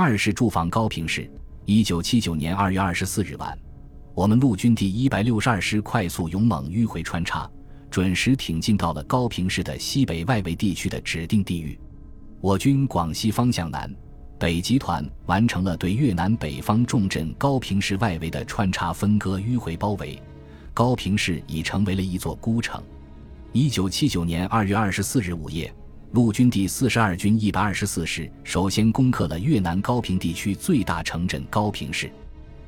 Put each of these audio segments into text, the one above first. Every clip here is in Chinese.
二是驻防高平市。一九七九年二月二十四日晚，我们陆军第一百六十二师快速勇猛迂回穿插，准时挺进到了高平市的西北外围地区的指定地域。我军广西方向南北集团完成了对越南北方重镇高平市外围的穿插分割迂回包围，高平市已成为了一座孤城。一九七九年二月二十四日午夜。陆军第四十二军一百二十四师首先攻克了越南高平地区最大城镇高平市。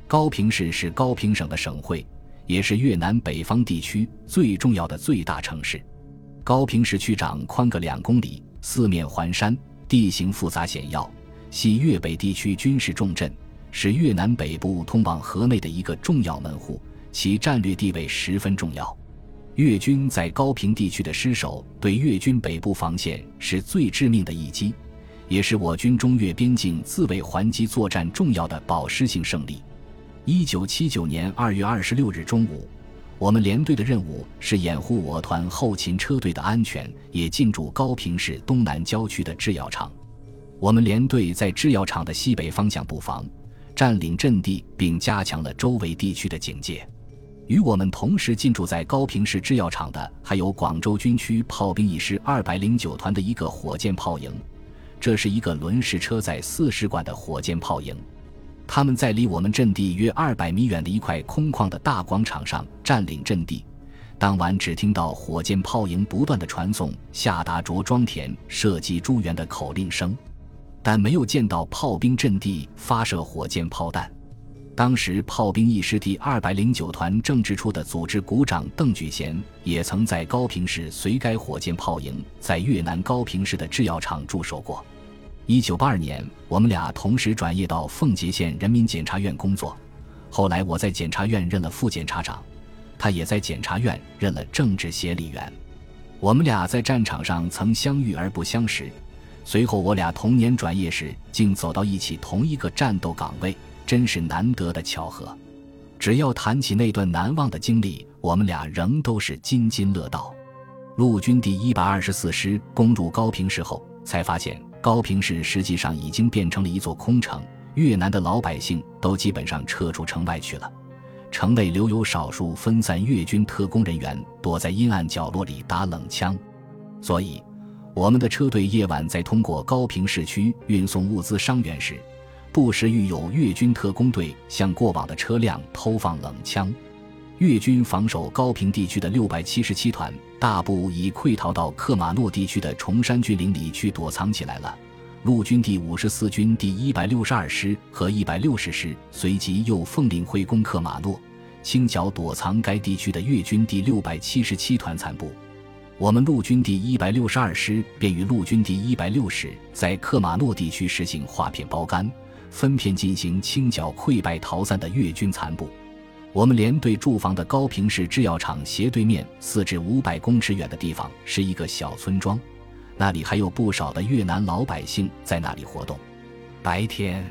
高平市是高平省的省会，也是越南北方地区最重要的最大城市。高平市区长宽个两公里，四面环山，地形复杂险要，系越北地区军事重镇，是越南北部通往河内的一个重要门户，其战略地位十分重要。越军在高平地区的失守，对越军北部防线是最致命的一击，也是我军中越边境自卫还击作战重要的保湿性胜利。一九七九年二月二十六日中午，我们连队的任务是掩护我团后勤车队的安全，也进驻高平市东南郊区的制药厂。我们连队在制药厂的西北方向布防，占领阵地，并加强了周围地区的警戒。与我们同时进驻在高平市制药厂的，还有广州军区炮兵一师二百零九团的一个火箭炮营，这是一个轮式车载四十管的火箭炮营。他们在离我们阵地约二百米远的一块空旷的大广场上占领阵地。当晚只听到火箭炮营不断的传送“下达着装填，射击诸元”的口令声，但没有见到炮兵阵地发射火箭炮弹。当时炮兵一师第二百零九团政治处的组织股长邓举贤也曾在高平市随该火箭炮营在越南高平市的制药厂驻守过。一九八二年，我们俩同时转业到奉节县人民检察院工作。后来我在检察院任了副检察长，他也在检察院任了政治协理员。我们俩在战场上曾相遇而不相识，随后我俩同年转业时竟走到一起同一个战斗岗位。真是难得的巧合，只要谈起那段难忘的经历，我们俩仍都是津津乐道。陆军第一百二十四师攻入高平市后，才发现高平市实际上已经变成了一座空城，越南的老百姓都基本上撤出城外去了，城内留有少数分散越军特工人员躲在阴暗角落里打冷枪。所以，我们的车队夜晚在通过高平市区运送物资伤员时。不时遇有越军特工队向过往的车辆投放冷枪，越军防守高平地区的六百七十七团大部已溃逃到克马诺地区的崇山峻岭里去躲藏起来了。陆军第五十四军第一百六十二师和一百六十师随即又奉令会攻克马诺，清剿躲藏该地区的越军第六百七十七团残部。我们陆军第一百六十二师便与陆军第一百六十在克马诺地区实行划片包干。分片进行清剿溃败逃散的越军残部。我们连队驻防的高平市制药厂斜对面四至五百公尺远的地方是一个小村庄，那里还有不少的越南老百姓在那里活动。白天，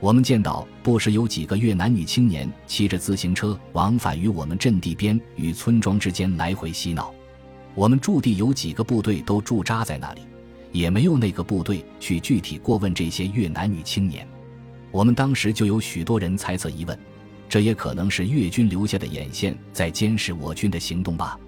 我们见到不时有几个越南女青年骑着自行车往返于我们阵地边与村庄之间来回嬉闹。我们驻地有几个部队都驻扎在那里，也没有那个部队去具体过问这些越南女青年。我们当时就有许多人猜测疑问，这也可能是越军留下的眼线在监视我军的行动吧。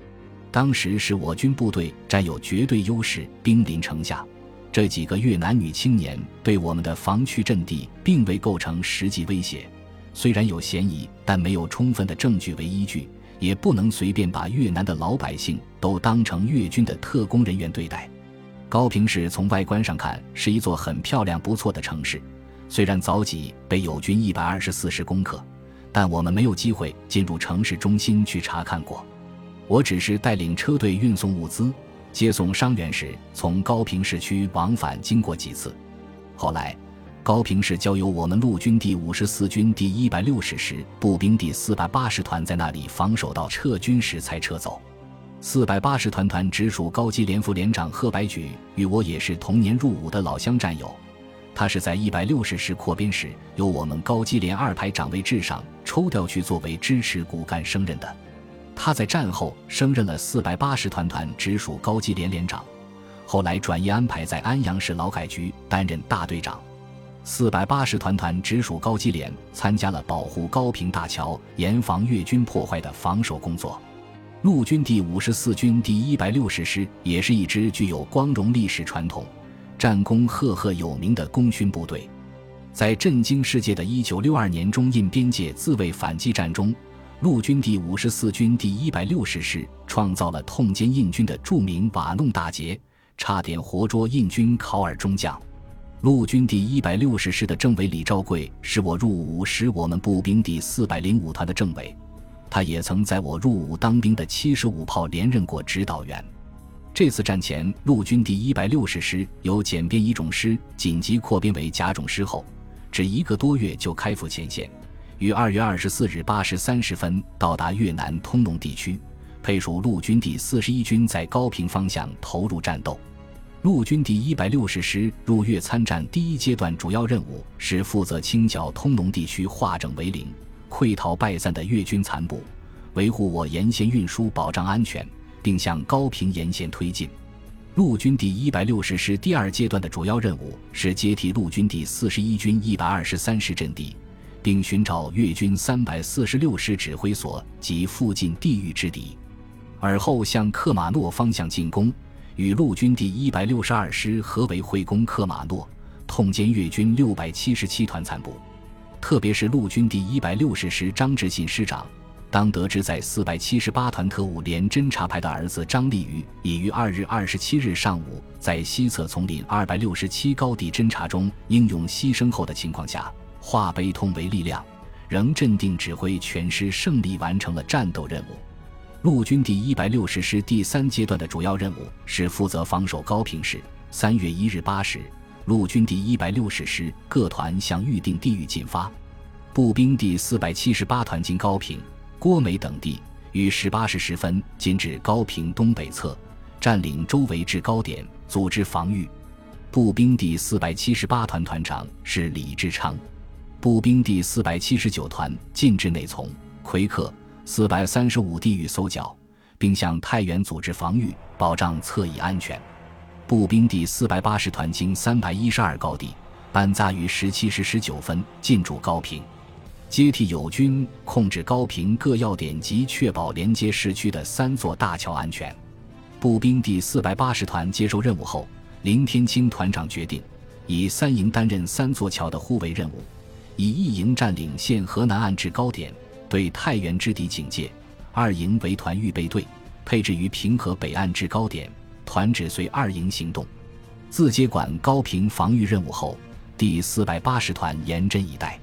当时是我军部队占有绝对优势，兵临城下，这几个越南女青年对我们的防区阵地并未构成实际威胁。虽然有嫌疑，但没有充分的证据为依据，也不能随便把越南的老百姓都当成越军的特工人员对待。高平市从外观上看是一座很漂亮不错的城市。虽然早已被友军一百二十四师攻克，但我们没有机会进入城市中心去查看过。我只是带领车队运送物资、接送伤员时，从高平市区往返经过几次。后来，高平市交由我们陆军第五十四军第一百六十师步兵第四百八十团在那里防守到撤军时才撤走。四百八十团团直属高级连副连长贺白举与我也是同年入伍的老乡战友。他是在一百六十师扩编时，由我们高机连二排长卫至上抽调去作为支持骨干升任的。他在战后升任了四百八十团团直属高机连连长，后来转业安排在安阳市劳改局担任大队长。四百八十团团直属高级连，参加了保护高平大桥、严防越军破坏的防守工作。陆军第五十四军第一百六十师也是一支具有光荣历史传统、战功赫赫有名的功勋部队。在震惊世界的一九六二年中印边界自卫反击战中，陆军第五十四军第一百六十师创造了痛歼印军的著名瓦弄大捷，差点活捉印军考尔中将。陆军第一百六十师的政委李兆贵是我入伍时我们步兵第四百零五团的政委，他也曾在我入伍当兵的七十五炮连任过指导员。这次战前，陆军第一百六十师由简编一种师紧急扩编为甲种师后，只一个多月就开赴前线，于二月二十四日八时三十分到达越南通农地区，配属陆军第四十一军，在高平方向投入战斗。陆军第一百六十师入越参战第一阶段主要任务是负责清剿通农地区化整为零、溃逃败散的越军残部，维护我沿线运输，保障安全，并向高平沿线推进。陆军第一百六十师第二阶段的主要任务是接替陆军第四十一军一百二十三师阵地，并寻找越军三百四十六师指挥所及附近地域之敌，而后向克马诺方向进攻。与陆军第一百六十二师合围会攻克马诺，痛歼越军六百七十七团残部。特别是陆军第一百六十师张志信师长，当得知在四百七十八团特务连侦察排的儿子张立瑜已于二日二十七日上午在西侧丛林二百六十七高地侦察中英勇牺牲后的情况下，化悲痛为力量，仍镇定指挥全师胜利完成了战斗任务。陆军第一百六十师第三阶段的主要任务是负责防守高平市。三月一日八时，陆军第一百六十师各团向预定地域进发。步兵第四百七十八团经高平、郭梅等地，于十八时十分进至高平东北侧，占领周围制高点，组织防御。步兵第四百七十八团团长是李志昌。步兵第四百七十九团进至内从、奎克。四百三十五地域搜剿，并向太原组织防御，保障侧翼安全。步兵第四百八十团经三百一十二高地，班扎于十七时十九分进驻高平，接替友军控制高平各要点及确保连接市区的三座大桥安全。步兵第四百八十团接受任务后，林天清团长决定以三营担任三座桥的护卫任务，以一营占领现河南岸制高点。对太原之敌警戒，二营为团预备队，配置于平河北岸制高点，团只随二营行动。自接管高平防御任务后，第四百八十团严阵以待。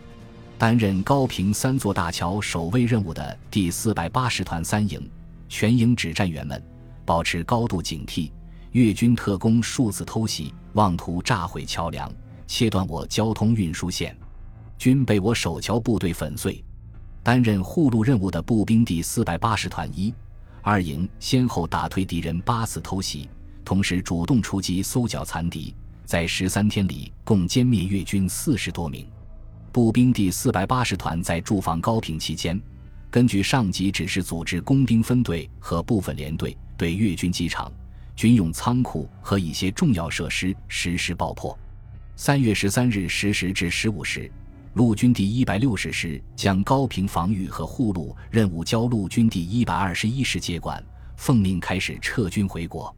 担任高平三座大桥守卫任务的第四百八十团三营，全营指战员们保持高度警惕，越军特工数次偷袭，妄图炸毁桥梁，切断我交通运输线，均被我守桥部队粉碎。担任护路任务的步兵第四百八十团一、二营先后打退敌人八次偷袭，同时主动出击搜剿残敌，在十三天里共歼灭越军四十多名。步兵第四百八十团在驻防高平期间，根据上级指示，组织工兵分队和部分连队对越军机场、军用仓库和一些重要设施实施爆破。三月十三日十时至十五时。陆军第一百六十师将高平防御和护路任务交陆军第一百二十一师接管，奉命开始撤军回国。